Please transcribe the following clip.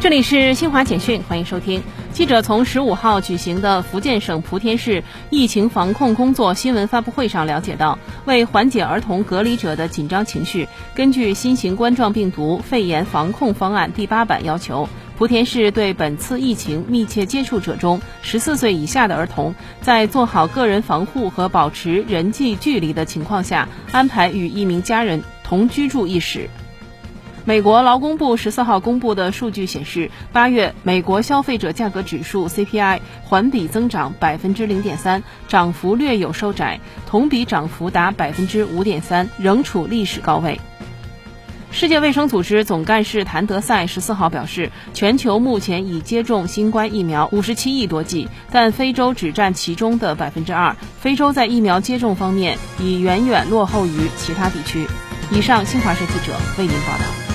这里是新华简讯，欢迎收听。记者从十五号举行的福建省莆田市疫情防控工作新闻发布会上了解到，为缓解儿童隔离者的紧张情绪，根据新型冠状病毒肺炎防控方案第八版要求，莆田市对本次疫情密切接触者中十四岁以下的儿童，在做好个人防护和保持人际距离的情况下，安排与一名家人同居住一室。美国劳工部十四号公布的数据显示，八月美国消费者价格指数 CPI 环比增长百分之零点三，涨幅略有收窄，同比涨幅达百分之五点三，仍处历史高位。世界卫生组织总干事谭德赛十四号表示，全球目前已接种新冠疫苗五十七亿多剂，但非洲只占其中的百分之二。非洲在疫苗接种方面已远远落后于其他地区。以上，新华社记者为您报道。